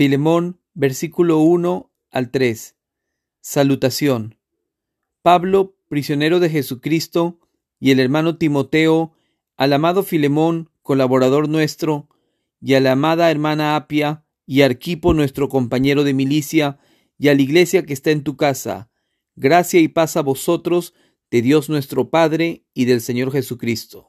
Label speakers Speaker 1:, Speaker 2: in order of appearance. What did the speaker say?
Speaker 1: Filemón, versículo 1 al 3. Salutación. Pablo, prisionero de Jesucristo, y el hermano Timoteo, al amado Filemón, colaborador nuestro, y a la amada hermana Apia, y Arquipo, nuestro compañero de milicia, y a la iglesia que está en tu casa. Gracia y paz a vosotros, de Dios nuestro Padre y del Señor Jesucristo.